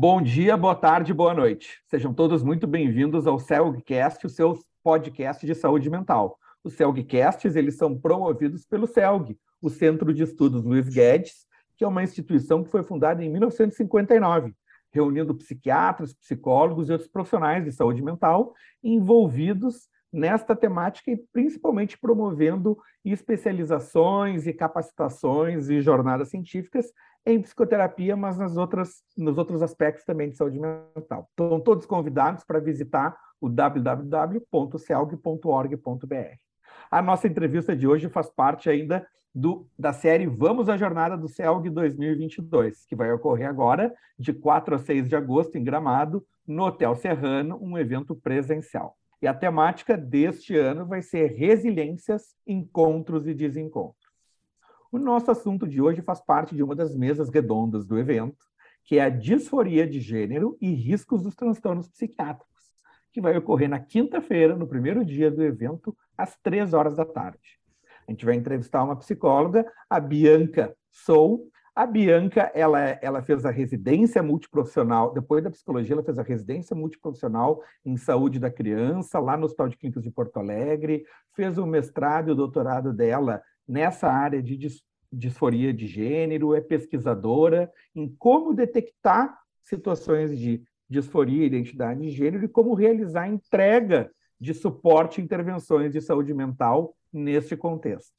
Bom dia, boa tarde, boa noite. Sejam todos muito bem-vindos ao CELGcast, o seu podcast de saúde mental. Os CELGcasts, eles são promovidos pelo CELG, o Centro de Estudos Luiz Guedes, que é uma instituição que foi fundada em 1959, reunindo psiquiatras, psicólogos e outros profissionais de saúde mental envolvidos nesta temática e principalmente promovendo especializações e capacitações e jornadas científicas em psicoterapia, mas nas outras, nos outros aspectos também de saúde mental. Estão todos convidados para visitar o www.celg.org.br. A nossa entrevista de hoje faz parte ainda do, da série Vamos à Jornada do CELG 2022, que vai ocorrer agora, de 4 a 6 de agosto, em Gramado, no Hotel Serrano, um evento presencial. E a temática deste ano vai ser resiliências, encontros e desencontros. O nosso assunto de hoje faz parte de uma das mesas redondas do evento, que é a disforia de gênero e riscos dos transtornos psiquiátricos, que vai ocorrer na quinta-feira, no primeiro dia do evento, às três horas da tarde. A gente vai entrevistar uma psicóloga, a Bianca Sou, a Bianca, ela, ela fez a residência multiprofissional, depois da psicologia, ela fez a residência multiprofissional em saúde da criança, lá no Hospital de Clínicas de Porto Alegre, fez o mestrado e o doutorado dela nessa área de disforia de gênero, é pesquisadora em como detectar situações de disforia identidade de gênero e como realizar entrega de suporte e intervenções de saúde mental neste contexto.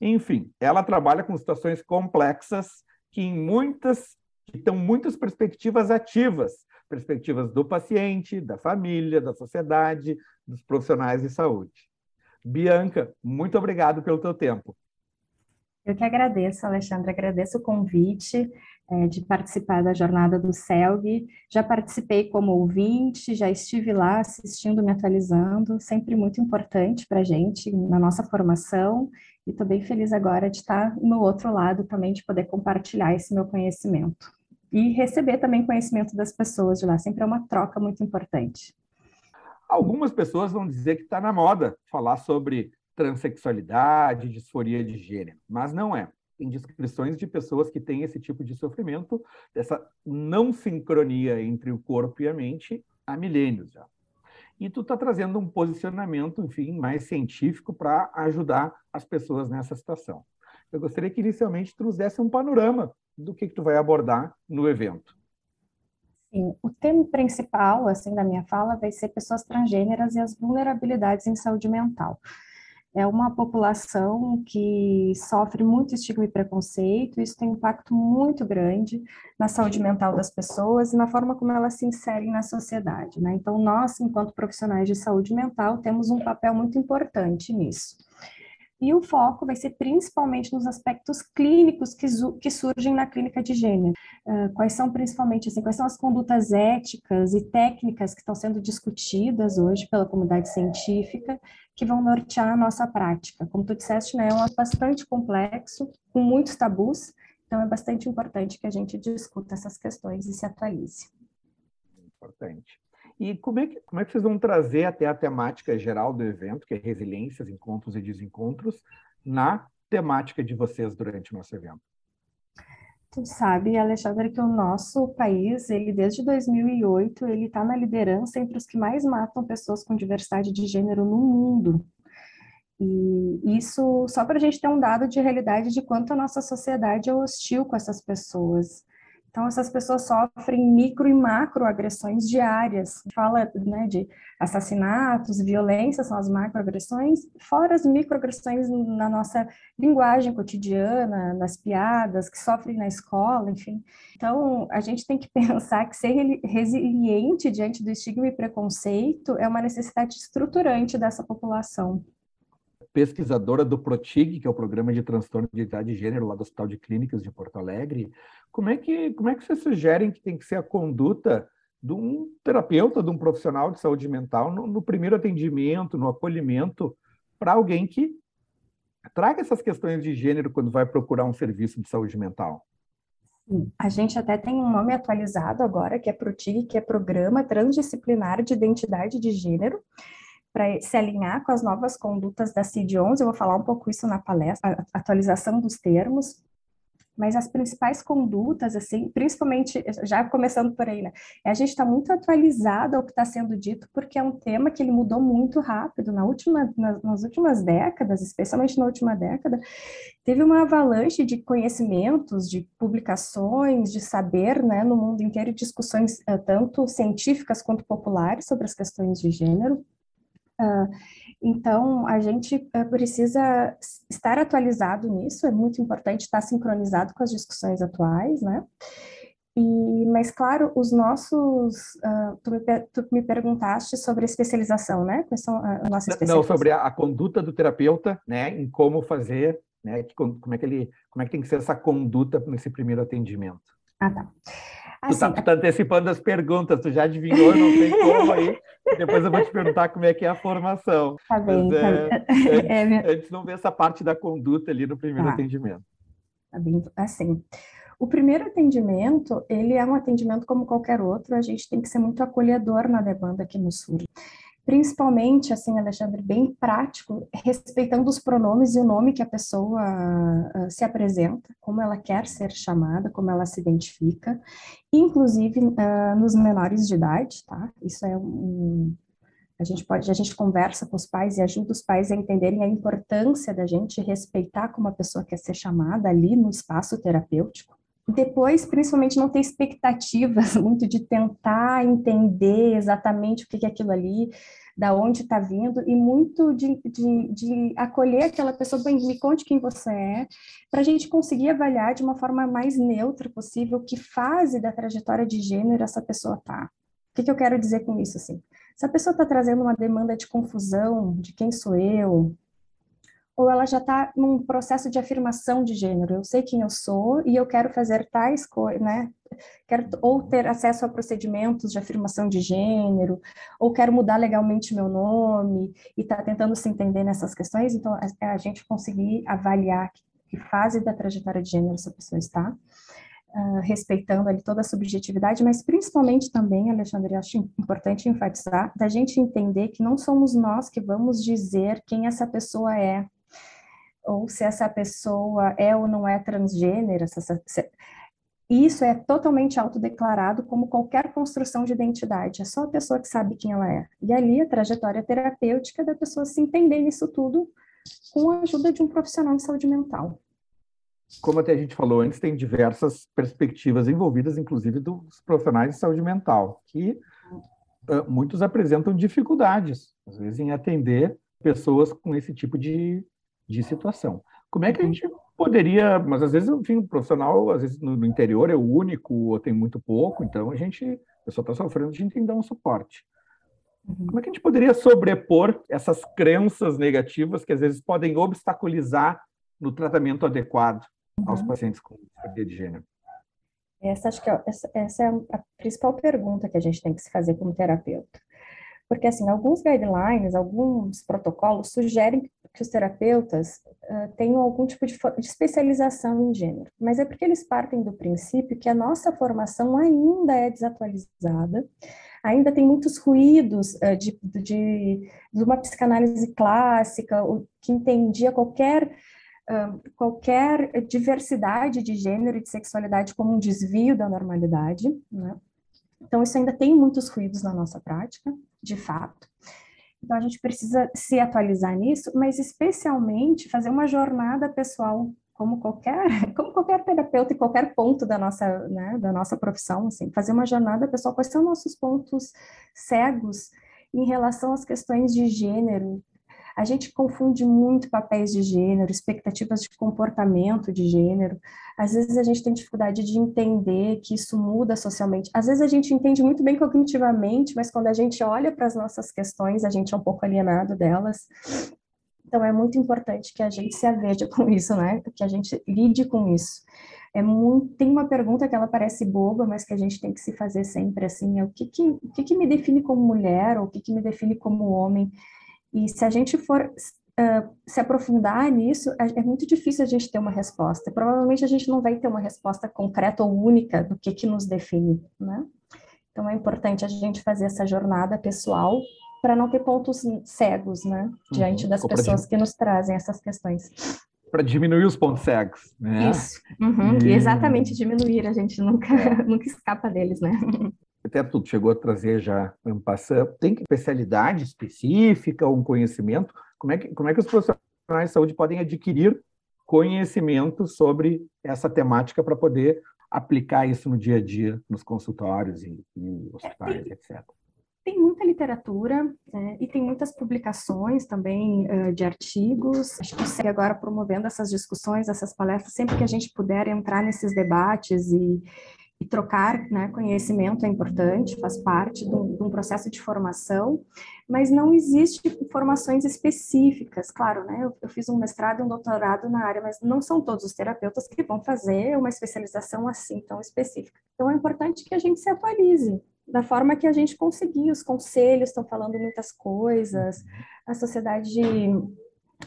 Enfim, ela trabalha com situações complexas que em muitas que estão muitas perspectivas ativas, perspectivas do paciente, da família, da sociedade, dos profissionais de saúde. Bianca, muito obrigado pelo teu tempo. Eu que agradeço, Alexandre, agradeço o convite é, de participar da jornada do CELG. Já participei como ouvinte, já estive lá assistindo, me atualizando, sempre muito importante para a gente na nossa formação. E estou bem feliz agora de estar no outro lado também, de poder compartilhar esse meu conhecimento. E receber também conhecimento das pessoas de lá, sempre é uma troca muito importante. Algumas pessoas vão dizer que está na moda falar sobre transexualidade, disforia de gênero, mas não é tem descrições de pessoas que têm esse tipo de sofrimento, dessa não sincronia entre o corpo e a mente há milênios já. E tu está trazendo um posicionamento, enfim, mais científico para ajudar as pessoas nessa situação. Eu gostaria que inicialmente tu nos desse um panorama do que, que tu vai abordar no evento. Sim, o tema principal, assim, da minha fala vai ser pessoas transgêneras e as vulnerabilidades em saúde mental é uma população que sofre muito estigma e preconceito, isso tem um impacto muito grande na saúde mental das pessoas e na forma como elas se inserem na sociedade. Né? Então, nós, enquanto profissionais de saúde mental, temos um papel muito importante nisso. E o foco vai ser principalmente nos aspectos clínicos que, que surgem na clínica de gênero. Uh, quais são principalmente, assim, quais são as condutas éticas e técnicas que estão sendo discutidas hoje pela comunidade científica que vão nortear a nossa prática. Como tu disseste, né, é um bastante complexo, com muitos tabus, então é bastante importante que a gente discuta essas questões e se atualize. Importante. E como é, que, como é que vocês vão trazer até a temática geral do evento, que é resiliências, encontros e desencontros, na temática de vocês durante o nosso evento? Tu sabe, Alexandre, que o nosso país, ele desde 2008, ele está na liderança entre os que mais matam pessoas com diversidade de gênero no mundo. E isso só para a gente ter um dado de realidade de quanto a nossa sociedade é hostil com essas pessoas. Então, essas pessoas sofrem micro e macro agressões diárias. Fala né, de assassinatos, violência, são as macroagressões, fora as microagressões na nossa linguagem cotidiana, nas piadas, que sofrem na escola, enfim. Então, a gente tem que pensar que ser resiliente diante do estigma e preconceito é uma necessidade estruturante dessa população pesquisadora do PROTIG, que é o Programa de Transtorno de Identidade de Gênero lá do Hospital de Clínicas de Porto Alegre, como é que, como é que vocês sugerem que tem que ser a conduta de um terapeuta, de um profissional de saúde mental no, no primeiro atendimento, no acolhimento, para alguém que traga essas questões de gênero quando vai procurar um serviço de saúde mental? A gente até tem um nome atualizado agora, que é PROTIG, que é Programa Transdisciplinar de Identidade de Gênero, para se alinhar com as novas condutas da CID-11. Eu vou falar um pouco isso na palestra, atualização dos termos. mas as principais condutas, assim, principalmente, já começando por aí, né? É a gente está muito atualizado ao que está sendo dito, porque é um tema que ele mudou muito rápido. Na última, nas, nas últimas décadas, especialmente na última década, teve uma avalanche de conhecimentos, de publicações, de saber, né, no mundo inteiro, discussões uh, tanto científicas quanto populares sobre as questões de gênero. Uh, então, a gente uh, precisa estar atualizado nisso, é muito importante estar sincronizado com as discussões atuais, né? E, mas, claro, os nossos. Uh, tu, me, tu, me, perguntaste sobre a especialização, né? Quais são a, a nossa especialização? Não, sobre a, a, conduta do terapeuta, né? Em como fazer, né? Como é, que ele, como é que tem que ser essa conduta nesse primeiro atendimento. Ah, tá. Assim, tu, tá, tu tá antecipando as perguntas, tu já adivinhou, não tem como aí. Depois eu vou te perguntar como é que é a formação. Tá bem. Mas, tá é, Antes, é, antes não ver essa parte da conduta ali no primeiro tá. atendimento. Tá bem, assim. O primeiro atendimento, ele é um atendimento como qualquer outro, a gente tem que ser muito acolhedor na demanda que nos surge principalmente, assim, Alexandre, bem prático, respeitando os pronomes e o nome que a pessoa uh, se apresenta, como ela quer ser chamada, como ela se identifica, inclusive uh, nos menores de idade, tá? Isso é um, a gente pode, a gente conversa com os pais e ajuda os pais a entenderem a importância da gente respeitar como a pessoa quer ser chamada ali no espaço terapêutico. Depois, principalmente, não ter expectativas muito de tentar entender exatamente o que é aquilo ali, da onde está vindo, e muito de, de, de, acolher aquela pessoa, bem, me conte quem você é, para a gente conseguir avaliar de uma forma mais neutra possível que fase da trajetória de gênero essa pessoa está. O que, que eu quero dizer com isso? Assim? Se a pessoa está trazendo uma demanda de confusão, de quem sou eu, ou ela já está num processo de afirmação de gênero. Eu sei quem eu sou e eu quero fazer tais coisas, né? Quero ou ter acesso a procedimentos de afirmação de gênero, ou quero mudar legalmente meu nome e está tentando se entender nessas questões. Então, é a gente conseguir avaliar que fase da trajetória de gênero essa pessoa está. Uh, respeitando ali toda a subjetividade, mas principalmente também, Alexandre, acho importante enfatizar, da gente entender que não somos nós que vamos dizer quem essa pessoa é, ou se essa pessoa é ou não é transgênero, se, se, isso é totalmente autodeclarado como qualquer construção de identidade, é só a pessoa que sabe quem ela é. E ali a trajetória terapêutica da pessoa se entender nisso tudo com a ajuda de um profissional de saúde mental. Como até a gente falou antes, tem diversas perspectivas envolvidas, inclusive dos profissionais de saúde mental, que uh, muitos apresentam dificuldades, às vezes, em atender pessoas com esse tipo de de situação. Como é que a gente poderia, mas às vezes, enfim, o profissional, às vezes no, interior é o único ou tem muito pouco, então a gente, a pessoa está sofrendo, a gente tem que dar um suporte. Uhum. Como é que a gente poderia sobrepor essas crenças negativas que às vezes podem obstaculizar no tratamento adequado uhum. aos pacientes com disforia de gênero? Essa, acho que é, essa, essa é a principal pergunta que a gente tem que se fazer como terapeuta. Porque, assim, alguns guidelines, alguns protocolos sugerem que os terapeutas uh, tenham algum tipo de, de, especialização em gênero, mas é porque eles partem do princípio que a nossa formação ainda é desatualizada, ainda tem muitos ruídos uh, de, de, de, uma psicanálise clássica, que entendia qualquer, uh, qualquer diversidade de gênero e de sexualidade como um desvio da normalidade, né? Então, isso ainda tem muitos ruídos na nossa prática, de fato. Então, a gente precisa se atualizar nisso, mas especialmente fazer uma jornada pessoal, como qualquer, como qualquer terapeuta em qualquer ponto da nossa, né, da nossa profissão, assim, fazer uma jornada pessoal, quais são nossos pontos cegos em relação às questões de gênero, a gente confunde muito papéis de gênero, expectativas de comportamento de gênero. Às vezes a gente tem dificuldade de entender que isso muda socialmente. Às vezes a gente entende muito bem cognitivamente, mas quando a gente olha para as nossas questões, a gente é um pouco alienado delas. Então é muito importante que a gente se aveja com isso, né? Que a gente lide com isso. É muito, tem uma pergunta que ela parece boba, mas que a gente tem que se fazer sempre assim, é o que que, o que, que me define como mulher, ou o que, que me define como homem? E se a gente for uh, se aprofundar nisso, é, é, muito difícil a gente ter uma resposta. Provavelmente a gente não vai ter uma resposta concreta ou única do que, que nos define, né? Então é importante a gente fazer essa jornada pessoal para não ter pontos cegos, né, diante uhum, das pessoas que nos trazem essas questões. para diminuir os pontos cegos, né? Isso, uhum. e... exatamente diminuir, a gente nunca, é. nunca escapa deles, né? Até tu chegou a trazer já um passando, tem especialidade específica, um conhecimento? Como é que, como é que os profissionais de saúde podem adquirir conhecimento sobre essa temática para poder aplicar isso no dia a dia, nos consultórios e, e hospitais, etc. Tem muita literatura né, e tem muitas publicações também uh, de artigos. A gente consegue agora promovendo essas discussões, essas palestras, sempre que a gente puder entrar nesses debates e, e trocar né, conhecimento é importante, faz parte de um, de um, processo de formação, mas não existe formações específicas. Claro, né, eu, eu, fiz um mestrado e um doutorado na área, mas não são todos os terapeutas que vão fazer uma especialização assim tão específica. Então é importante que a gente se atualize, da forma que a gente conseguir. Os conselhos estão falando muitas coisas, a sociedade,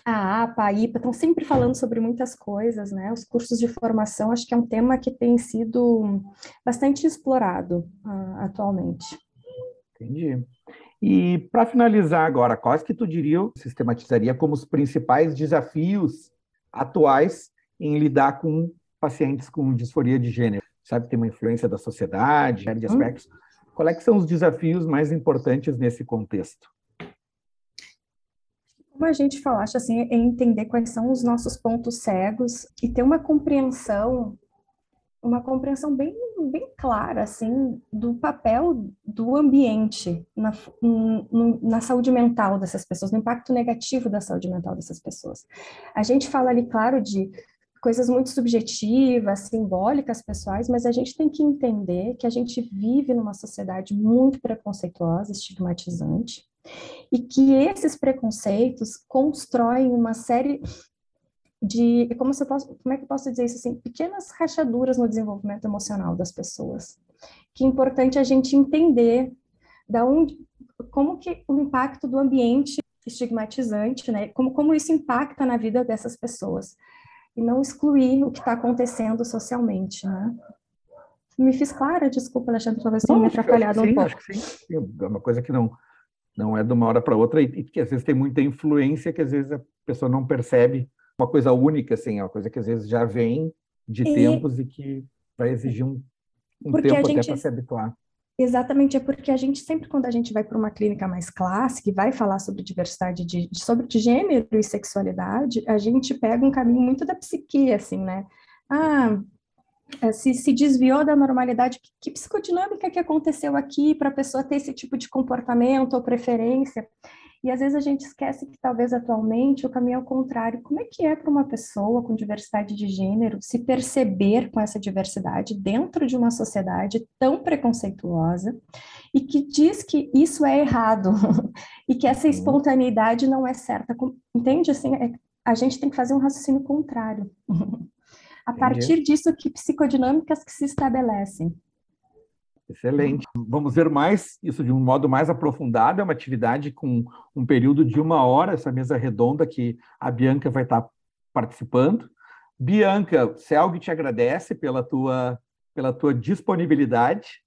a APA, a IPA, estão sempre falando sobre muitas coisas, né? Os cursos de formação, acho que é um tema que tem sido bastante explorado uh, atualmente. Entendi. E para finalizar agora, quais que tu diria, sistematizaria como os principais desafios atuais em lidar com pacientes com disforia de gênero? Sabe, tem uma influência da sociedade, de hum. aspectos. Hum. Quais são os desafios mais importantes nesse contexto? Como a gente acho assim, é entender quais são os nossos pontos cegos e ter uma compreensão, uma compreensão bem, bem clara, assim, do papel do ambiente na, na saúde mental dessas pessoas, no impacto negativo da saúde mental dessas pessoas. A gente fala ali, claro, de coisas muito subjetivas, simbólicas, pessoais, mas a gente tem que entender que a gente vive numa sociedade muito preconceituosa, estigmatizante, e que esses preconceitos constroem uma série de, como, você posso, como é que eu posso dizer isso assim, pequenas rachaduras no desenvolvimento emocional das pessoas, que é importante a gente entender da onde, como que o impacto do ambiente estigmatizante, né, como, como isso impacta na vida dessas pessoas e não excluir o que está acontecendo socialmente, né? Me fiz clara? Desculpa, Alexandre, talvez tenha me atrapalhado sim, um pouco. Acho que sim, é uma coisa que não, não é de uma hora para outra e, que às vezes tem muita influência que às vezes a pessoa não percebe uma coisa única, assim, é uma coisa que às vezes já vem de e... tempos e que vai exigir um, um tempo gente... até para se habituar. Exatamente, é porque a gente sempre, quando a gente vai para uma clínica mais clássica e vai falar sobre diversidade de, sobre de gênero e sexualidade, a gente pega um caminho muito da psique, assim, né? Ah, se, se desviou da normalidade, que, que psicodinâmica que aconteceu aqui para a pessoa ter esse tipo de comportamento ou preferência? E às vezes a gente esquece que talvez atualmente o caminho é o contrário. Como é que é para uma pessoa com diversidade de gênero se perceber com essa diversidade dentro de uma sociedade tão preconceituosa e que diz que isso é errado e que essa uhum. espontaneidade não é certa? Entende? Assim, é, a gente tem que fazer um raciocínio contrário. a partir disso que psicodinâmicas que se estabelecem. Excelente. Vamos ver mais isso de um modo mais aprofundado. É uma atividade com um período de uma hora, essa mesa redonda que a Bianca vai estar participando. Bianca, Selg te agradece pela tua, pela tua disponibilidade.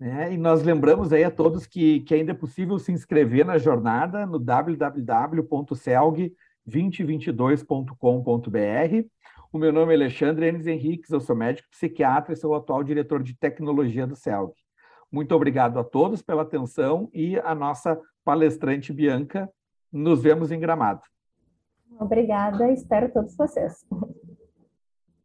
Né? E nós lembramos aí a todos que, que ainda é possível se inscrever na jornada no www.celg2022.com.br. O meu nome é Alexandre Enes Henriques, eu sou médico psiquiatra e sou o atual diretor de tecnologia do CELG. Muito obrigado a todos pela atenção e a nossa palestrante Bianca. Nos vemos em Gramado. Obrigada, espero todos vocês.